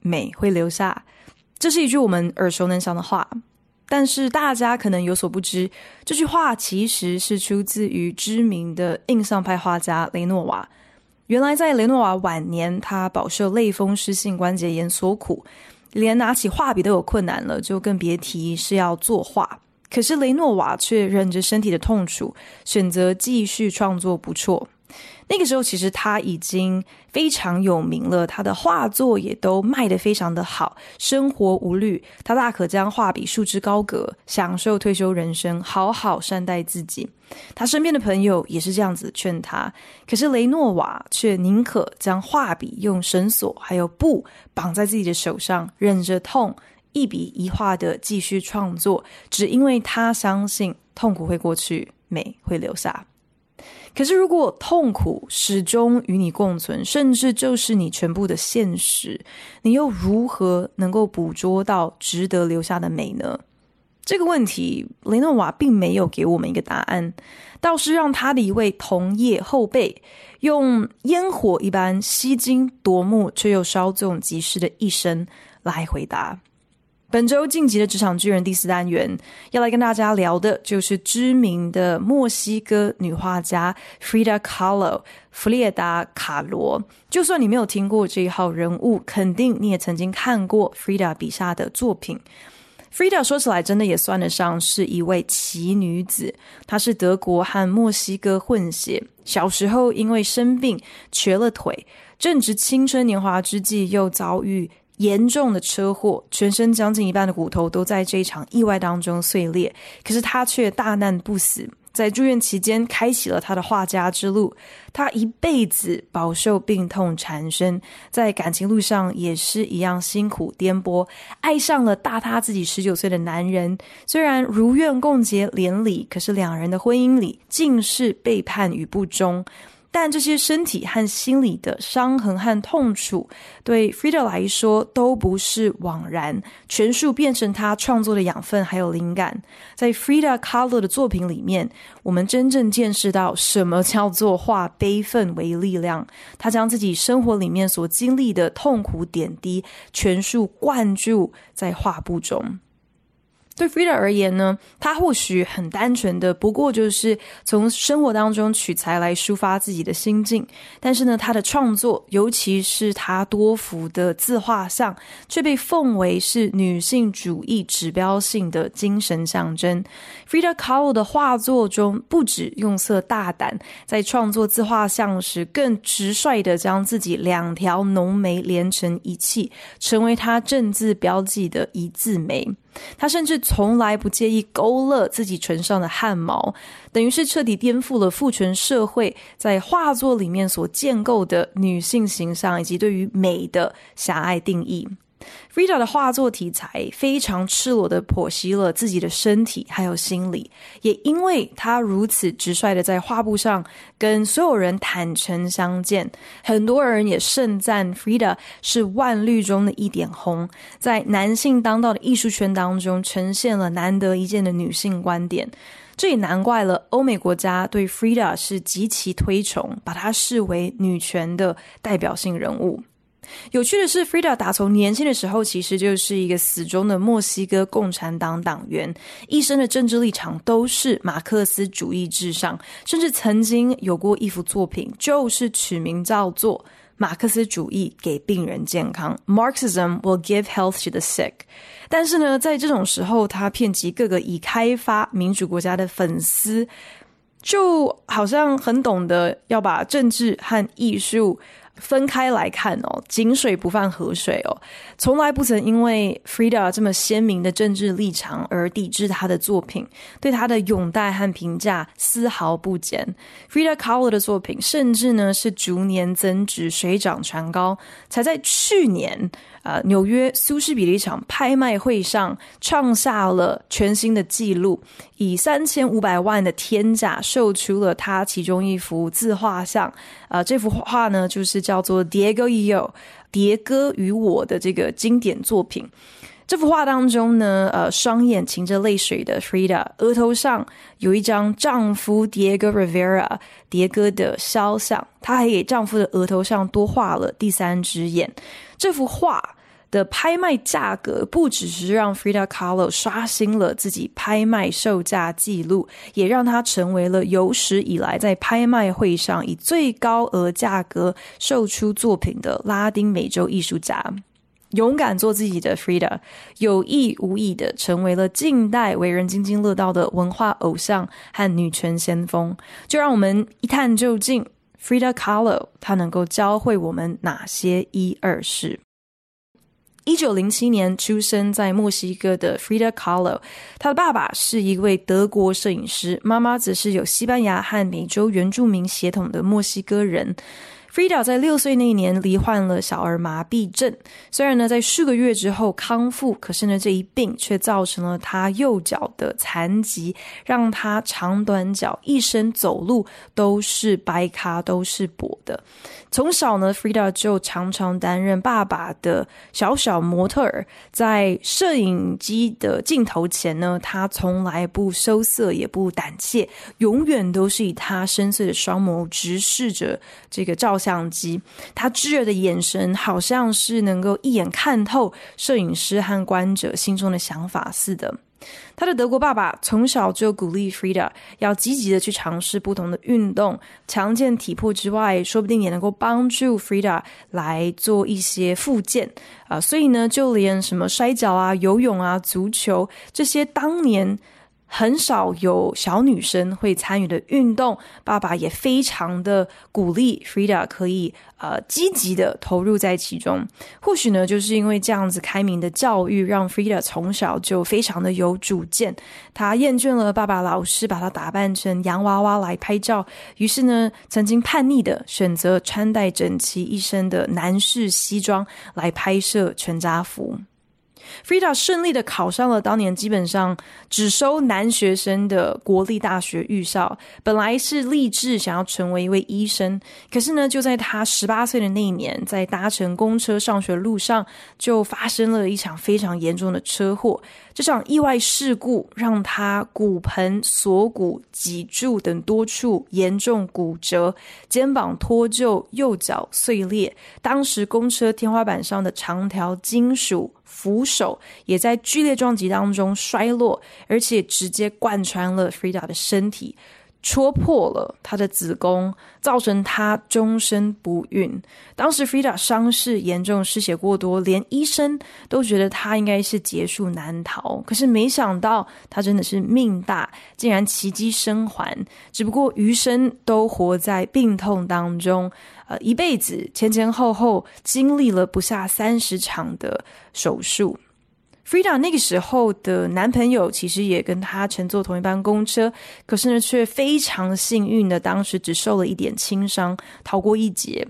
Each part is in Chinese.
美会留下。这是一句我们耳熟能详的话，但是大家可能有所不知，这句话其实是出自于知名的印象派画家雷诺瓦。原来在雷诺瓦晚年，他饱受类风湿性关节炎所苦，连拿起画笔都有困难了，就更别提是要作画。可是雷诺瓦却忍着身体的痛楚，选择继续创作，不辍。那个时候，其实他已经非常有名了，他的画作也都卖得非常的好，生活无虑，他大可将画笔束之高阁，享受退休人生，好好善待自己。他身边的朋友也是这样子劝他，可是雷诺瓦却宁可将画笔用绳索还有布绑在自己的手上，忍着痛，一笔一画的继续创作，只因为他相信痛苦会过去，美会留下。可是，如果痛苦始终与你共存，甚至就是你全部的现实，你又如何能够捕捉到值得留下的美呢？这个问题，雷诺瓦并没有给我们一个答案，倒是让他的一位同业后辈用烟火一般吸睛夺目却又稍纵即逝的一生来回答。本周晋级的职场巨人第四单元，要来跟大家聊的就是知名的墨西哥女画家 Frida Kahlo 弗列达·卡罗。就算你没有听过这一号人物，肯定你也曾经看过 Frida 笔下的作品。Frida 说起来，真的也算得上是一位奇女子。她是德国和墨西哥混血，小时候因为生病瘸了腿，正值青春年华之际，又遭遇。严重的车祸，全身将近一半的骨头都在这一场意外当中碎裂。可是他却大难不死，在住院期间开启了他的画家之路。他一辈子饱受病痛缠身，在感情路上也是一样辛苦颠簸，爱上了大他自己十九岁的男人。虽然如愿共结连理，可是两人的婚姻里尽是背叛与不忠。但这些身体和心理的伤痕和痛楚，对 Frida 来说都不是枉然，全数变成他创作的养分还有灵感。在 Frida Kahlo 的作品里面，我们真正见识到什么叫做化悲愤为力量。他将自己生活里面所经历的痛苦点滴，全数灌注在画布中。对 Frida 而言呢，他或许很单纯的，不过就是从生活当中取材来抒发自己的心境。但是呢，他的创作，尤其是他多幅的自画像，却被奉为是女性主义指标性的精神象征。Frida Kahlo 的画作中，不止用色大胆，在创作自画像时，更直率的将自己两条浓眉连成一气，成为他正字标记的一字眉。他甚至从来不介意勾勒自己唇上的汗毛，等于是彻底颠覆了父权社会在画作里面所建构的女性形象以及对于美的狭隘定义。Frida 的画作题材非常赤裸地剖析了自己的身体还有心理，也因为她如此直率地在画布上跟所有人坦诚相见，很多人也盛赞 Frida 是万绿中的一点红，在男性当道的艺术圈当中呈现了难得一见的女性观点。这也难怪了，欧美国家对 Frida 是极其推崇，把她视为女权的代表性人物。有趣的是，Frida 打从年轻的时候，其实就是一个死忠的墨西哥共产党党员，一生的政治立场都是马克思主义至上，甚至曾经有过一幅作品，就是取名叫做《马克思主义给病人健康》（Marxism will give health to the sick）。但是呢，在这种时候，他遍及各个已开发民主国家的粉丝，就好像很懂得要把政治和艺术。分开来看哦，井水不犯河水哦，从来不曾因为 Frida 这么鲜明的政治立场而抵制他的作品，对他的拥戴和评价丝毫不减。Frida Kahlo 的作品甚至呢是逐年增值，水涨船高，才在去年，呃，纽约苏士比利场拍卖会上创下了全新的纪录，以三千五百万的天价售出了他其中一幅自画像。呃，这幅画呢，就是叫做 Diego y o 迭戈与我的这个经典作品。这幅画当中呢，呃，双眼噙着泪水的 Frida，额头上有一张丈夫 Diego Rivera 迭戈的肖像，她还给丈夫的额头上多画了第三只眼。这幅画的拍卖价格不只是让 Frida Kahlo 刷新了自己拍卖售价记录，也让她成为了有史以来在拍卖会上以最高额价格售出作品的拉丁美洲艺术家。勇敢做自己的 Frida，有意无意的成为了近代为人津津乐道的文化偶像和女权先锋。就让我们一探究竟，Frida Kahlo 她能够教会我们哪些一二事。一九零七年出生在墨西哥的 Frida Kahlo，他的爸爸是一位德国摄影师，妈妈则是有西班牙和美洲原住民血统的墨西哥人。Frida 在六岁那年罹患了小儿麻痹症，虽然呢在数个月之后康复，可是呢这一病却造成了他右脚的残疾，让他长短脚一生走路都是掰咖，都是跛的。从小呢，Frida 就常常担任爸爸的小小模特儿，在摄影机的镜头前呢，他从来不羞涩，也不胆怯，永远都是以他深邃的双眸直视着这个照相相机。他炙热的眼神，好像是能够一眼看透摄影师和观者心中的想法似的。他的德国爸爸从小就鼓励 Frida 要积极的去尝试不同的运动，强健体魄之外，说不定也能够帮助 Frida 来做一些复健啊。所以呢，就连什么摔跤啊、游泳啊、足球这些当年。很少有小女生会参与的运动，爸爸也非常的鼓励 Frida 可以呃积极的投入在其中。或许呢，就是因为这样子开明的教育，让 Frida 从小就非常的有主见。她厌倦了爸爸老是把她打扮成洋娃娃来拍照，于是呢，曾经叛逆的选择穿戴整齐一身的男士西装来拍摄全家福。Frida 顺利的考上了当年基本上只收男学生的国立大学预校，本来是立志想要成为一位医生，可是呢，就在他十八岁的那一年，在搭乘公车上学路上，就发生了一场非常严重的车祸。这场意外事故让他骨盆、锁骨、脊柱等多处严重骨折，肩膀脱臼，右脚碎裂。当时公车天花板上的长条金属扶手也在剧烈撞击当中摔落，而且直接贯穿了 Frida 的身体。戳破了她的子宫，造成她终身不孕。当时 Frida 伤势严重，失血过多，连医生都觉得她应该是劫数难逃。可是没想到，她真的是命大，竟然奇迹生还。只不过余生都活在病痛当中，呃，一辈子前前后后经历了不下三十场的手术。Frida 那个时候的男朋友其实也跟她乘坐同一班公车，可是呢，却非常幸运的，当时只受了一点轻伤，逃过一劫。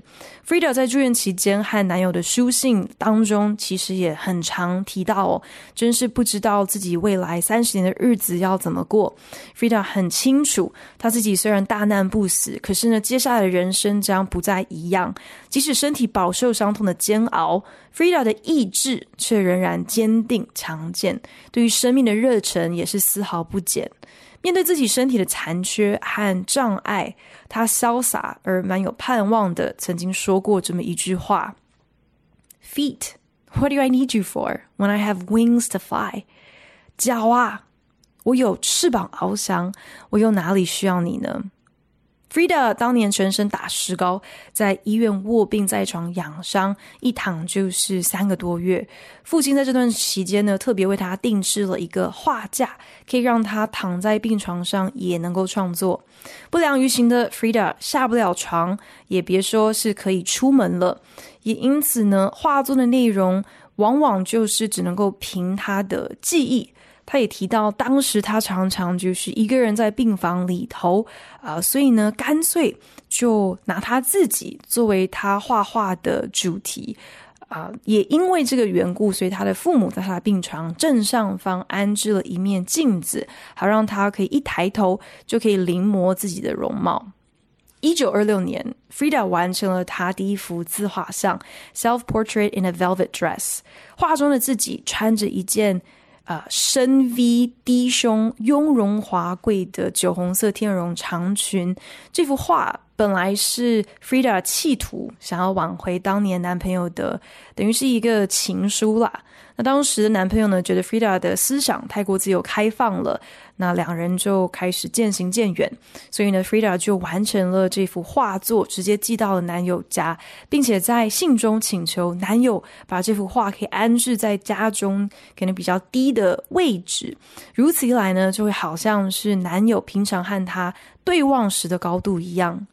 Frida 在住院期间和男友的书信当中，其实也很常提到哦，真是不知道自己未来三十年的日子要怎么过。Frida 很清楚，她自己虽然大难不死，可是呢，接下来的人生将不再一样。即使身体饱受伤痛的煎熬，Frida 的意志却仍然坚定强健，对于生命的热忱也是丝毫不减。面对自己身体的残缺和障碍，他潇洒而蛮有盼望的曾经说过这么一句话：“Feet, what do I need you for when I have wings to fly？” 脚啊，我有翅膀翱翔，我又哪里需要你呢？Frida 当年全身打石膏，在医院卧病在床养伤，一躺就是三个多月。父亲在这段期间呢，特别为他定制了一个画架，可以让他躺在病床上也能够创作。不良于行的 Frida 下不了床，也别说是可以出门了。也因此呢，画作的内容往往就是只能够凭他的记忆。他也提到，当时他常常就是一个人在病房里头啊、所以呢，干脆就拿他自己作为他画画的主题啊、也因为这个缘故，所以他的父母在他的病床正上方安置了一面镜子，好让他可以一抬头就可以临摹自己的容貌。一九二六年，Frida 完成了他第一幅自画像《Self Portrait in a Velvet Dress》，画中的自己穿着一件。啊、深 V 低胸、雍容华贵的酒红色天鹅绒长裙，这幅画本来是 Frida 企图想要挽回当年男朋友的，等于是一个情书啦。那当时的男朋友呢，觉得 Frida 的思想太过自由开放了，那两人就开始渐行渐远。所以呢，Frida 就完成了这幅画作，直接寄到了男友家，并且在信中请求男友把这幅画可以安置在家中可能比较低的位置。如此一来呢，就会好像是男友平常和他对望时的高度一样。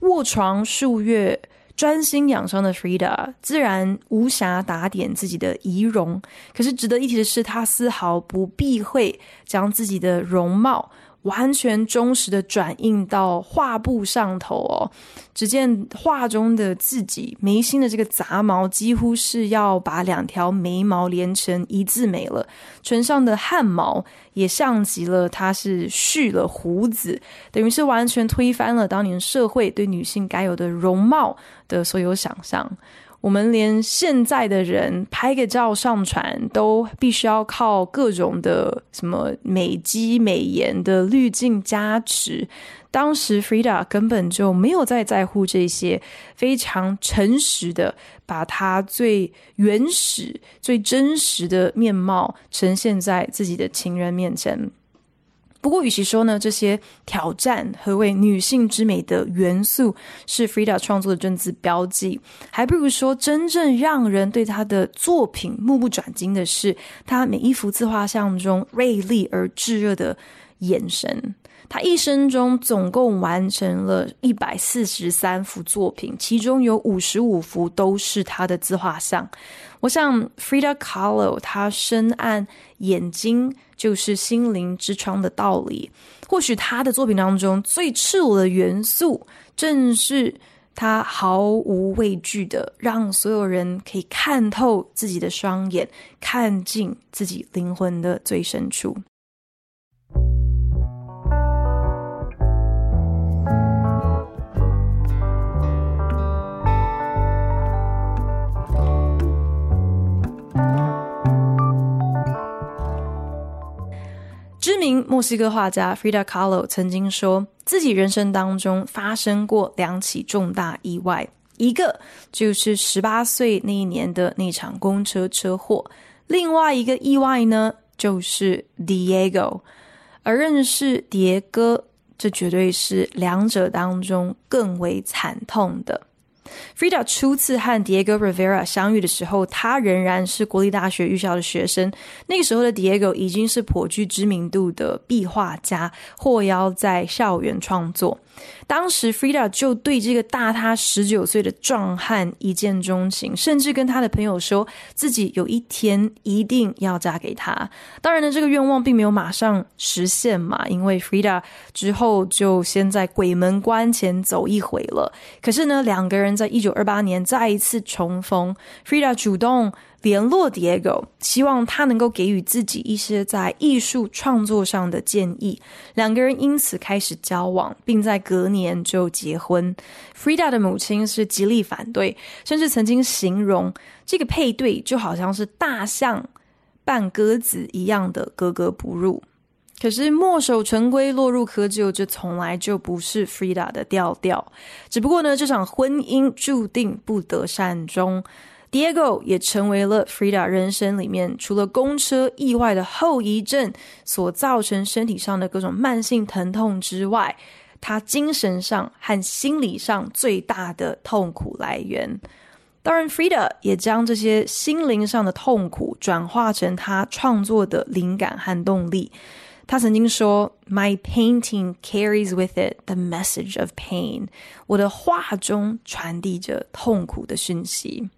卧床数月。专心养伤的 Frida 自然无暇打点自己的仪容，可是值得一提的是，她丝毫不避讳将自己的容貌。完全忠实的转印到画布上头哦，只见画中的自己眉心的这个杂毛几乎是要把两条眉毛连成一字眉了，唇上的汗毛也像极了他是蓄了胡子，等于是完全推翻了当年社会对女性该有的容貌的所有想象。我们连现在的人拍个照上传都必须要靠各种的什么美肌美颜的滤镜加持，当时 Frida 根本就没有在在乎这些，非常诚实的把她最原始、最真实的面貌呈现在自己的情人面前。不过，与其说呢，这些挑战何为女性之美的元素是 Frida 创作的正字标记，还不如说真正让人对她的作品目不转睛的是，她每一幅自画像中锐利而炙热的眼神。她一生中总共完成了一百四十三幅作品，其中有五十五幅都是她的自画像。我想，Frida Kahlo 她深谙眼睛就是心灵之窗的道理。或许他的作品当中最赤裸的元素，正是他毫无畏惧的让所有人可以看透自己的双眼，看尽自己灵魂的最深处。名墨西哥画家 Frida Kahlo 曾经说，自己人生当中发生过两起重大意外，一个就是十八岁那一年的那场公车车祸，另外一个意外呢，就是 Diego。而认识迭戈，这绝对是两者当中更为惨痛的。Frida 初次和 Diego Rivera 相遇的时候，他仍然是国立大学预校的学生。那个时候的 Diego 已经是颇具知名度的壁画家，获邀在校园创作。当时 Frida 就对这个大他十九岁的壮汉一见钟情，甚至跟他的朋友说自己有一天一定要嫁给他。当然呢，这个愿望并没有马上实现嘛，因为 Frida 之后就先在鬼门关前走一回了。可是呢，两个人在一九二八年再一次重逢，Frida 主动。联络 Diego，希望他能够给予自己一些在艺术创作上的建议。两个人因此开始交往，并在隔年就结婚。Frida 的母亲是极力反对，甚至曾经形容这个配对就好像是大象扮鸽子一样的格格不入。可是墨守成规、落入窠臼，这从来就不是 Frida 的调调。只不过呢，这场婚姻注定不得善终。Diego 也成为了 Frida 人生里面除了公车意外的后遗症所造成身体上的各种慢性疼痛之外，他精神上和心理上最大的痛苦来源。当然，Frida 也将这些心灵上的痛苦转化成他创作的灵感和动力。他曾经说：“My painting carries with it the message of pain。”我的画中传递着痛苦的讯息。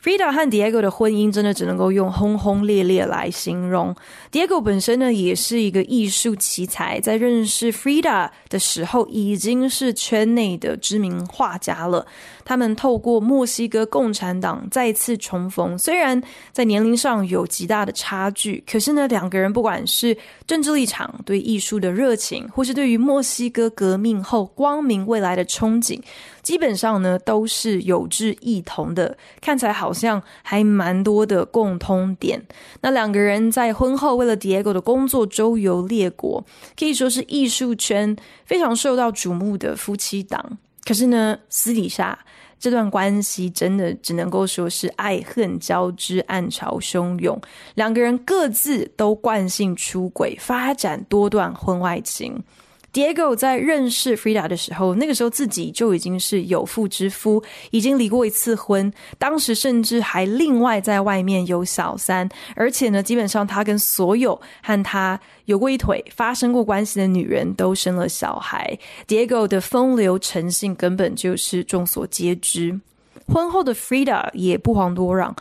Frida 和 Diego 的婚姻真的只能够用轰轰烈烈来形容。Diego 本身呢，也是一个艺术奇才，在认识 Frida 的时候，已经是圈内的知名画家了。他们透过墨西哥共产党再次重逢，虽然在年龄上有极大的差距，可是呢，两个人不管是政治立场、对艺术的热情，或是对于墨西哥革命后光明未来的憧憬。基本上呢，都是有志一同的，看起来好像还蛮多的共通点。那两个人在婚后为了 Diego 的工作周游列国，可以说是艺术圈非常受到瞩目的夫妻档。可是呢，私底下这段关系真的只能够说是爱恨交织，暗潮汹涌。两个人各自都惯性出轨，发展多段婚外情。Diego 在认识 Frida 的时候，那个时候自己就已经是有妇之夫，已经离过一次婚，当时甚至还另外在外面有小三，而且呢，基本上他跟所有和他有过一腿、发生过关系的女人都生了小孩。Diego 的风流成性根本就是众所皆知，婚后的 Frida 也不遑多让。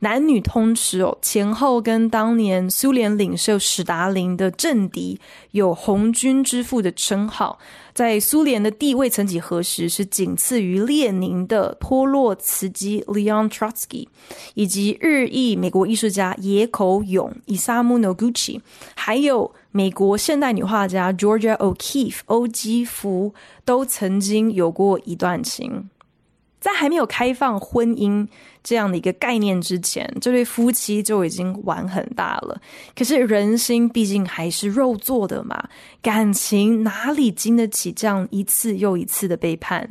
男女通吃哦，前后跟当年苏联领袖史达林的政敌有“红军之父”的称号，在苏联的地位曾几何时是仅次于列宁的托洛茨基 （Leon Trotsky） 以及日裔美国艺术家野口勇 （Isamu Noguchi），还有美国现代女画家 Georgia O'Keeffe 欧基芙，都曾经有过一段情。在还没有开放婚姻这样的一个概念之前，这对夫妻就已经玩很大了。可是人心毕竟还是肉做的嘛，感情哪里经得起这样一次又一次的背叛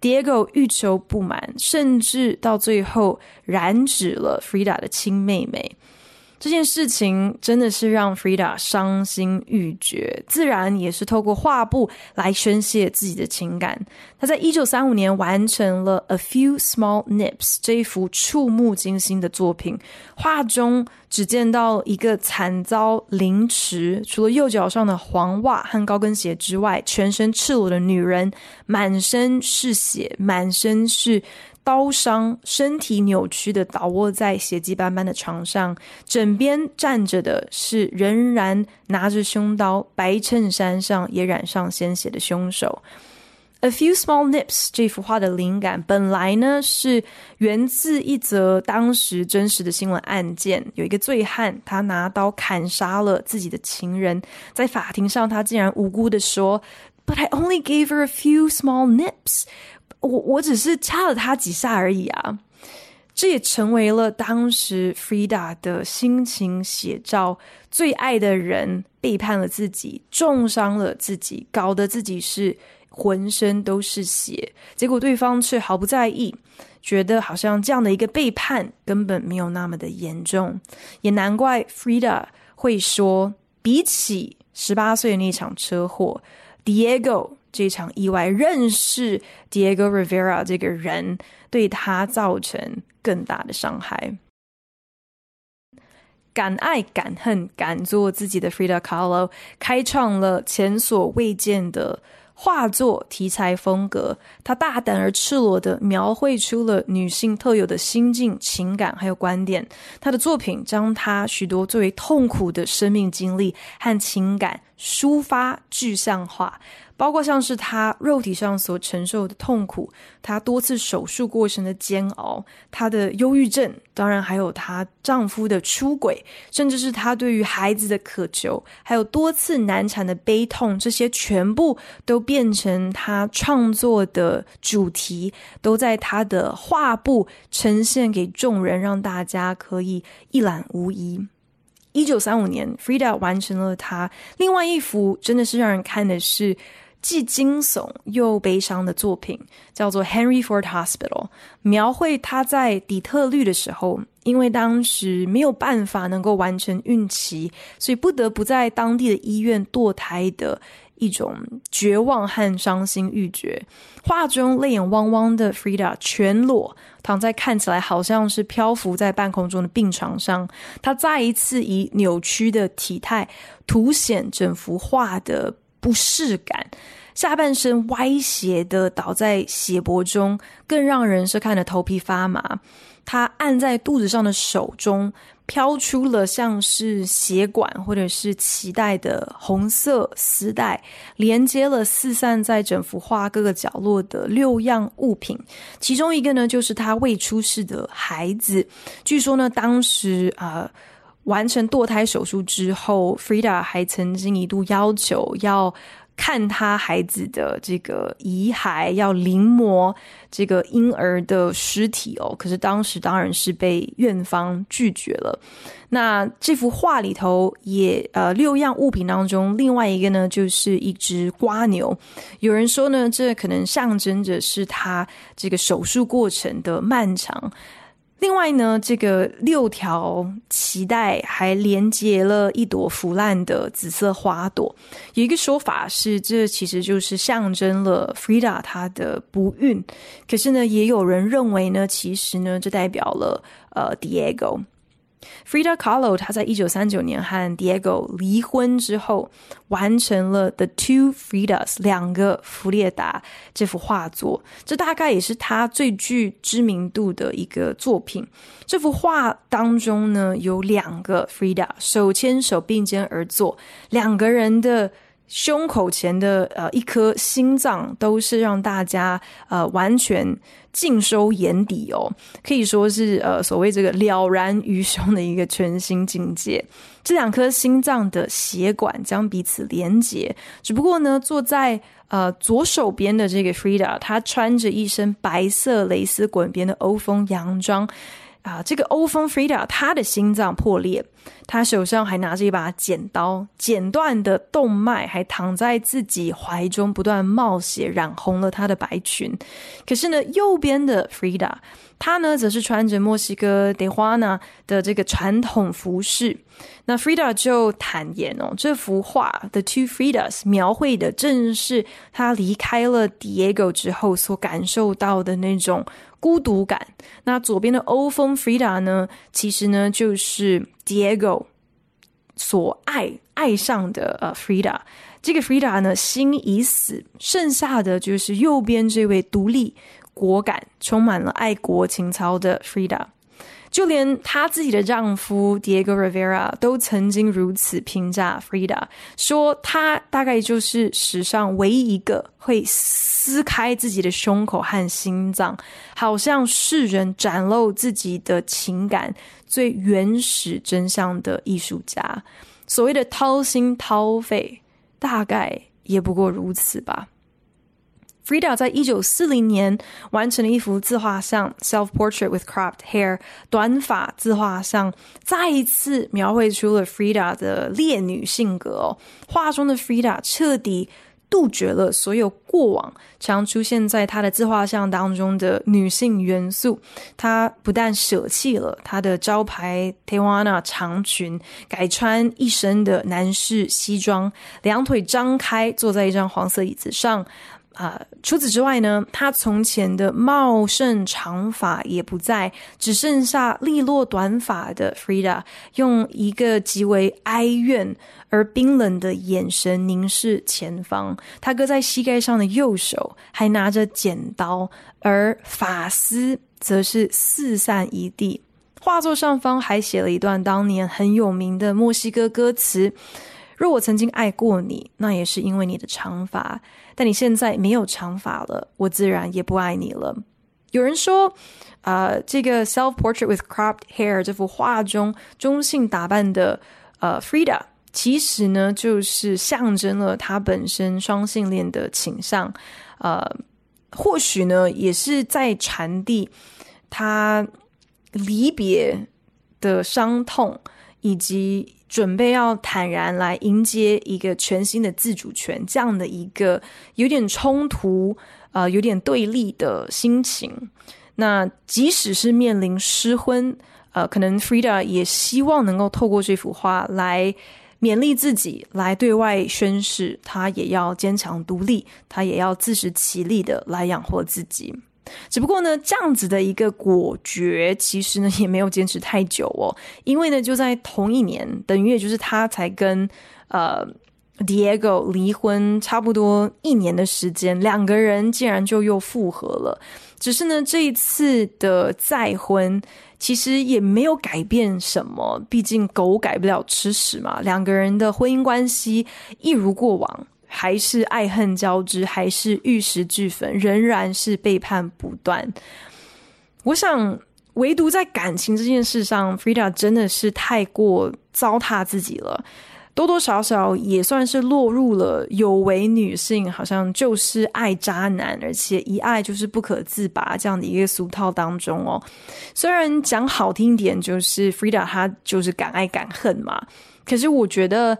？Diego 欲求不满，甚至到最后染指了 Frida 的亲妹妹。这件事情真的是让 Frida 伤心欲绝，自然也是透过画布来宣泄自己的情感。他在一九三五年完成了《A Few Small Nips》这一幅触目惊心的作品。画中只见到一个惨遭凌迟，除了右脚上的黄袜和高跟鞋之外，全身赤裸的女人，满身是血，满身是。刀伤，身体扭曲的倒卧在血迹斑斑的床上，枕边站着的是仍然拿着凶刀、白衬衫上也染上鲜血的凶手。A few small nips 这幅画的灵感本来呢是源自一则当时真实的新闻案件，有一个醉汉他拿刀砍杀了自己的情人，在法庭上他竟然无辜的说：“But I only gave her a few small nips。”我我只是掐了他几下而已啊，这也成为了当时 Frida 的心情写照。最爱的人背叛了自己，重伤了自己，搞得自己是浑身都是血，结果对方却毫不在意，觉得好像这样的一个背叛根本没有那么的严重。也难怪 Frida 会说，比起十八岁的那场车祸，Diego。这场意外认识 Diego Rivera 这个人，对他造成更大的伤害。敢爱敢恨敢做自己的 Frida Kahlo，开创了前所未见的画作题材风格。他大胆而赤裸地描绘出了女性特有的心境、情感还有观点。他的作品将他许多最为痛苦的生命经历和情感抒发具象化。包括像是她肉体上所承受的痛苦，她多次手术过程的煎熬，她的忧郁症，当然还有她丈夫的出轨，甚至是她对于孩子的渴求，还有多次难产的悲痛，这些全部都变成她创作的主题，都在她的画布呈现给众人，让大家可以一览无遗。一九三五年，Frida 完成了她另外一幅，真的是让人看的是。既惊悚又悲伤的作品，叫做《Henry Ford Hospital》，描绘他在底特律的时候，因为当时没有办法能够完成孕期，所以不得不在当地的医院堕胎的一种绝望和伤心欲绝。画中泪眼汪汪的 Frida 全裸躺在看起来好像是漂浮在半空中的病床上，她再一次以扭曲的体态凸显整幅画的不适感，下半身歪斜的倒在血泊中，更让人是看得头皮发麻。他按在肚子上的手中飘出了像是血管或者是脐带的红色丝带，连接了四散在整幅画各个角落的六样物品。其中一个呢，就是他未出世的孩子。据说呢，当时啊。完成堕胎手术之后，Frida 还曾经一度要求要看他孩子的这个遗骸，要临摹这个婴儿的尸体哦。可是当时当然是被院方拒绝了。那这幅画里头也呃六样物品当中，另外一个呢就是一只瓜牛。有人说呢，这可能象征着是他这个手术过程的漫长。另外呢，这个六条脐带还连接了一朵腐烂的紫色花朵。有一个说法是，这其实就是象征了 Frida 她的不孕。可是呢，也有人认为呢，其实呢，这代表了呃 Diego。Frida Kahlo，她在一九三九年和 Diego 离婚之后，完成了《The Two Fridas》两个弗列达这幅画作，这大概也是她最具知名度的一个作品。这幅画当中呢，有两个 Frida 手牵手并肩而坐，两个人的。胸口前的呃一颗心脏都是让大家呃完全尽收眼底哦，可以说是呃所谓这个了然于胸的一个全新境界。这两颗心脏的血管将彼此连接，只不过呢，坐在呃左手边的这个 Frida，她穿着一身白色蕾丝滚边的欧风洋装。啊，这个欧风 Frida，她的心脏破裂，他手上还拿着一把剪刀，剪断的动脉还躺在自己怀中，不断冒血，染红了他的白裙。可是呢，右边的 Frida，她呢，则是穿着墨西哥蒂花呢的这个传统服饰。那 Frida 就坦言哦，这幅画 The Two Fridas 描绘的正是他离开了 Diego 之后所感受到的那种。孤独感。那左边的欧风 Frida 呢？其实呢，就是 Diego 所爱爱上的呃 Frida。这个 Frida 呢，心已死，剩下的就是右边这位独立、果敢、充满了爱国情操的 Frida。就连她自己的丈夫 Diego Rivera 都曾经如此评价 Frida，说她大概就是史上唯一一个会撕开自己的胸口和心脏，好向世人展露自己的情感最原始真相的艺术家。所谓的掏心掏肺，大概也不过如此吧。Frida 在一九四零年完成了一幅自画像《Self Portrait with Cropped Hair》短发自画像，再一次描绘出了 Frida 的烈女性格哦。画中的 Frida 彻底杜绝了所有过往常出现在她的自画像当中的女性元素。她不但舍弃了她的招牌 Tehuana 长裙，改穿一身的男士西装，两腿张开坐在一张黄色椅子上。啊、除此之外呢，他从前的茂盛长发也不在，只剩下利落短发的 Frida，用一个极为哀怨而冰冷的眼神凝视前方。他搁在膝盖上的右手还拿着剪刀，而发丝则是四散一地。画作上方还写了一段当年很有名的墨西哥歌词。若我曾经爱过你，那也是因为你的长发。但你现在没有长发了，我自然也不爱你了。有人说，呃，这个 Self Portrait with Cropped Hair 这幅画中中性打扮的呃 Frida，其实呢就是象征了她本身双性恋的倾向。呃，或许呢也是在传递她离别的伤痛。以及准备要坦然来迎接一个全新的自主权，这样的一个有点冲突、呃，有点对立的心情。那即使是面临失婚，呃，可能 Frida 也希望能够透过这幅画来勉励自己，来对外宣誓，他也要坚强独立，他也要自食其力的来养活自己。只不过呢，这样子的一个果决，其实呢也没有坚持太久哦。因为呢，就在同一年，等于也就是他才跟呃 Diego 离婚差不多一年的时间，两个人竟然就又复合了。只是呢，这一次的再婚其实也没有改变什么，毕竟狗改不了吃屎嘛。两个人的婚姻关系一如过往。还是爱恨交织，还是玉石俱焚，仍然是背叛不断。我想，唯独在感情这件事上，Frida 真的是太过糟蹋自己了，多多少少也算是落入了有为女性好像就是爱渣男，而且一爱就是不可自拔这样的一个俗套当中哦。虽然讲好听点，就是 Frida 她就是敢爱敢恨嘛，可是我觉得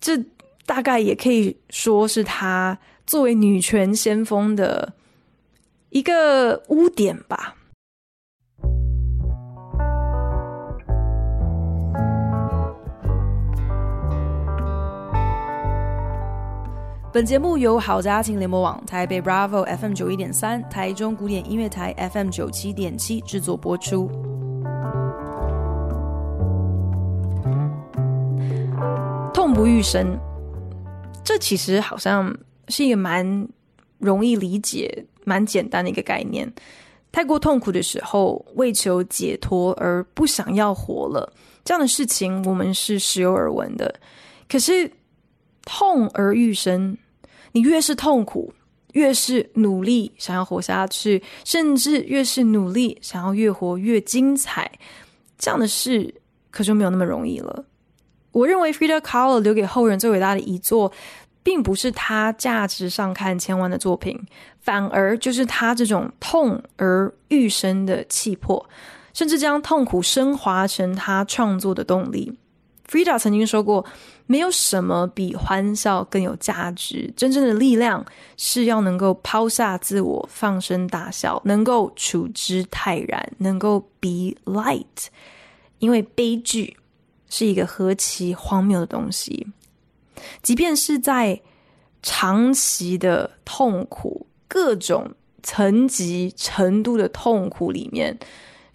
这。大概也可以说是她作为女权先锋的一个污点吧。本节目由好家庭联播网、台北 Bravo FM 九一点三、台中古典音乐台 FM 九七点七制作播出。痛不欲生。这其实好像是一个蛮容易理解、蛮简单的一个概念。太过痛苦的时候，为求解脱而不想要活了，这样的事情我们是时有耳闻的。可是痛而欲生，你越是痛苦，越是努力想要活下去，甚至越是努力想要越活越精彩，这样的事可就没有那么容易了。我认为 Frida Kahlo 留给后人最伟大的遗作，并不是他价值上看千万的作品，反而就是他这种痛而欲生的气魄，甚至将痛苦升华成他创作的动力。Frida 曾经说过：“没有什么比欢笑更有价值，真正的力量是要能够抛下自我，放声大笑，能够处之泰然，能够 be light。因为悲剧是一个何其荒谬的东西。”即便是在长期的痛苦、各种层级程度的痛苦里面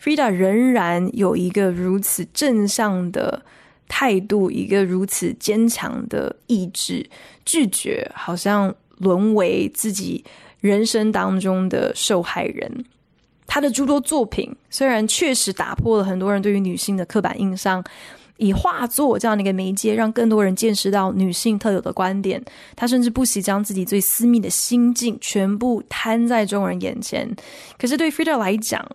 ，Frida 仍然有一个如此正向的态度，一个如此坚强的意志，拒绝好像沦为自己人生当中的受害人。他的诸多作品虽然确实打破了很多人对于女性的刻板印象。以画作这样的一个媒介，让更多人见识到女性特有的观点。她甚至不惜将自己最私密的心境全部摊在众人眼前。可是对 Frida 来讲，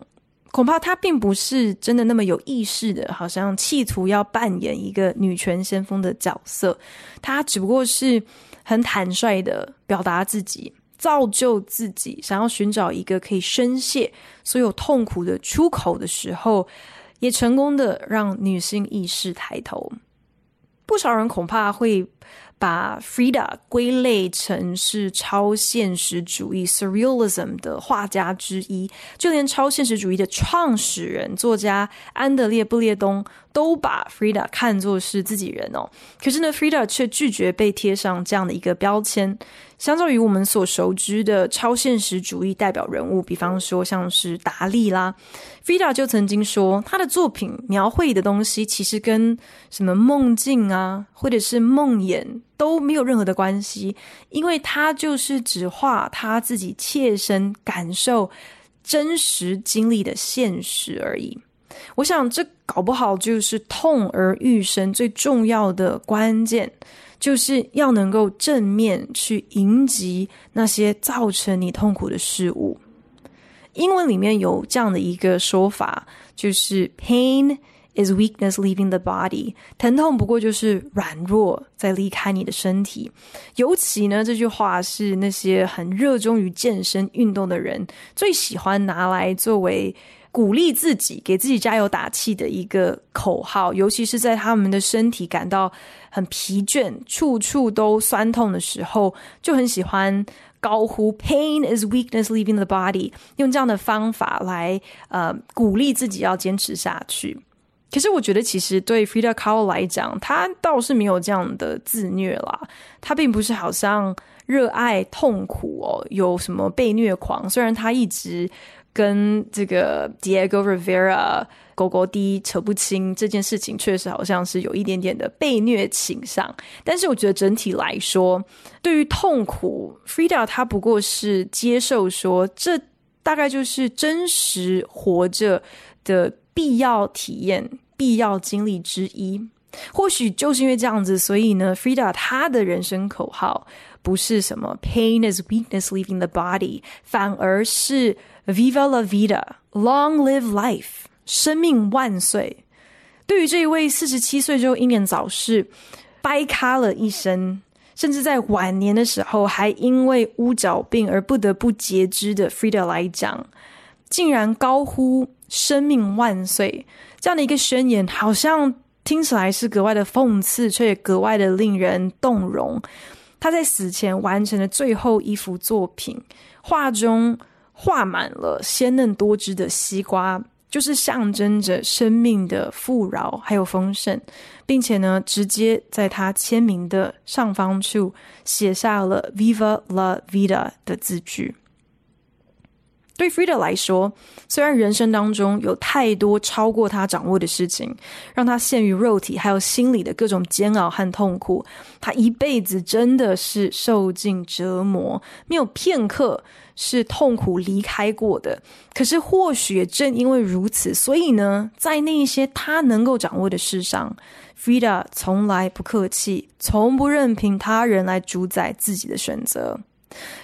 恐怕她并不是真的那么有意识的，好像企图要扮演一个女权先锋的角色。她只不过是很坦率的表达自己，造就自己，想要寻找一个可以宣泄所有痛苦的出口的时候。也成功的让女性意识抬头，不少人恐怕会把 Frida 归类成是超现实主义 Surrealism 的画家之一，就连超现实主义的创始人作家安德烈布列东都把 Frida 看作是自己人哦。可是呢，Frida 却拒绝被贴上这样的一个标签。相较于我们所熟知的超现实主义代表人物，比方说像是达利啦，Fida 就曾经说，他的作品描绘的东西其实跟什么梦境啊，或者是梦魇都没有任何的关系，因为他就是只画他自己切身感受、真实经历的现实而已。我想，这搞不好就是痛而欲生最重要的关键。就是要能够正面去迎击那些造成你痛苦的事物。英文里面有这样的一个说法，就是 “pain is weakness leaving the body”，疼痛不过就是软弱在离开你的身体。尤其呢，这句话是那些很热衷于健身运动的人最喜欢拿来作为鼓励自己、给自己加油打气的一个口号。尤其是在他们的身体感到很疲倦、处处都酸痛的时候，就很喜欢高呼 “Pain is weakness leaving the body”，用这样的方法来呃鼓励自己要坚持下去。可是我觉得，其实对 Frida Kahlo 来讲，他倒是没有这样的自虐啦。他并不是好像热爱痛苦哦，有什么被虐狂。虽然他一直跟这个 Diego Rivera 狗狗弟扯不清，这件事情确实好像是有一点点的被虐倾向。但是我觉得整体来说，对于痛苦，Frida 他不过是接受说，这大概就是真实活着的。必要体验、必要经历之一，或许就是因为这样子，所以呢，Frida 她的人生口号不是什么 “Pain is weakness leaving the body”，反而是 “Viva la vida”，“Long live life”，生命万岁。对于这一位四十七岁就英年早逝、掰咖了一生，甚至在晚年的时候还因为乌角病而不得不截肢的 Frida 来讲，竟然高呼。生命万岁！这样的一个宣言，好像听起来是格外的讽刺，却也格外的令人动容。他在死前完成的最后一幅作品，画中画满了鲜嫩多汁的西瓜，就是象征着生命的富饶还有丰盛，并且呢，直接在他签名的上方处写下了 “Viva la vida” 的字句。对 Frida 来说，虽然人生当中有太多超过他掌握的事情，让他陷于肉体还有心理的各种煎熬和痛苦，他一辈子真的是受尽折磨，没有片刻是痛苦离开过的。可是，或许也正因为如此，所以呢，在那一些他能够掌握的事上，Frida 从来不客气，从不任凭他人来主宰自己的选择。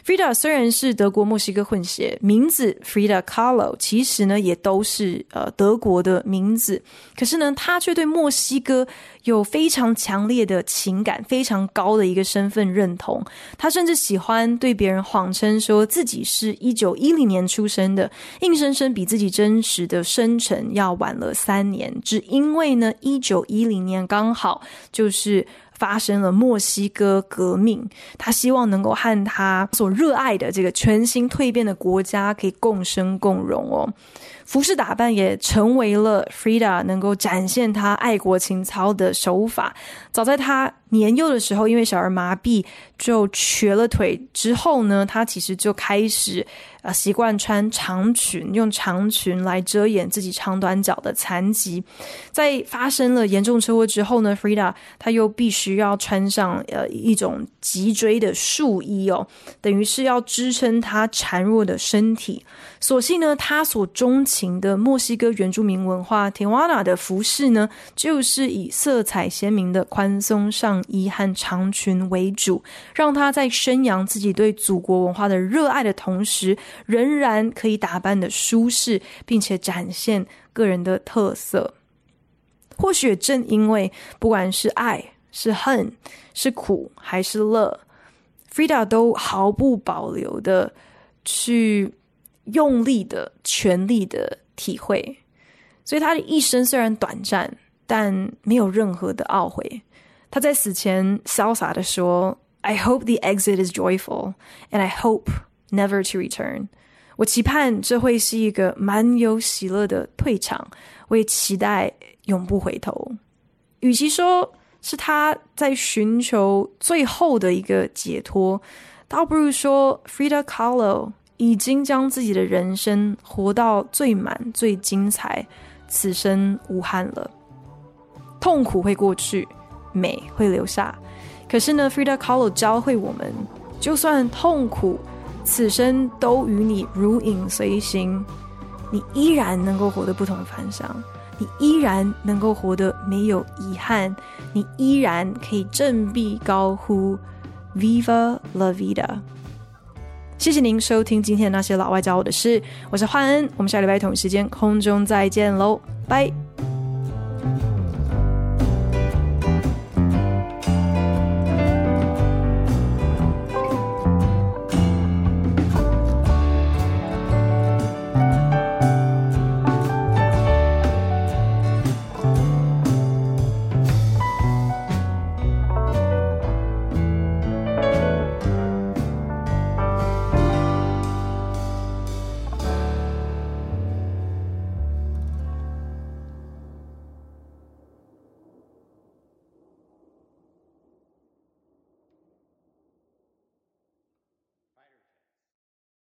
Frida 虽然是德国墨西哥混血，名字 Frida Kahlo 其实呢也都是呃德国的名字，可是呢，他却对墨西哥有非常强烈的情感，非常高的一个身份认同。他甚至喜欢对别人谎称说自己是一九一零年出生的，硬生生比自己真实的生辰要晚了三年，只因为呢，一九一零年刚好就是。发生了墨西哥革命，他希望能够和他所热爱的这个全新蜕变的国家可以共生共荣哦。服饰打扮也成为了 Frida 能够展现他爱国情操的手法。早在他年幼的时候，因为小儿麻痹就瘸了腿之后呢，他其实就开始呃习惯穿长裙，用长裙来遮掩自己长短脚的残疾。在发生了严重车祸之后呢，Frida 他又必须要穿上呃一种脊椎的束衣哦，等于是要支撑他孱弱的身体。所幸呢，他所钟情的墨西哥原住民文化 Tehuana 的服饰呢，就是以色彩鲜明的宽松上衣和长裙为主，让他在宣扬自己对祖国文化的热爱的同时，仍然可以打扮的舒适，并且展现个人的特色。或许正因为不管是爱、是恨、是苦还是乐，Frida 都毫不保留的去。用力的、全力的体会，所以他的一生虽然短暂，但没有任何的懊悔。他在死前潇洒的说：“I hope the exit is joyful, and I hope never to return。”我期盼这会是一个满有喜乐的退场，我也期待永不回头。与其说是他在寻求最后的一个解脱，倒不如说 Frida Kahlo。已经将自己的人生活到最满、最精彩，此生无憾了。痛苦会过去，美会留下。可是呢，Frida Kahlo 教会我们，就算痛苦，此生都与你如影随形，你依然能够活得不同凡响，你依然能够活得没有遗憾，你依然可以振臂高呼 “Viva la vida”。谢谢您收听今天的那些老外教我的事，我是焕恩，我们下礼拜同一时间空中再见喽，拜。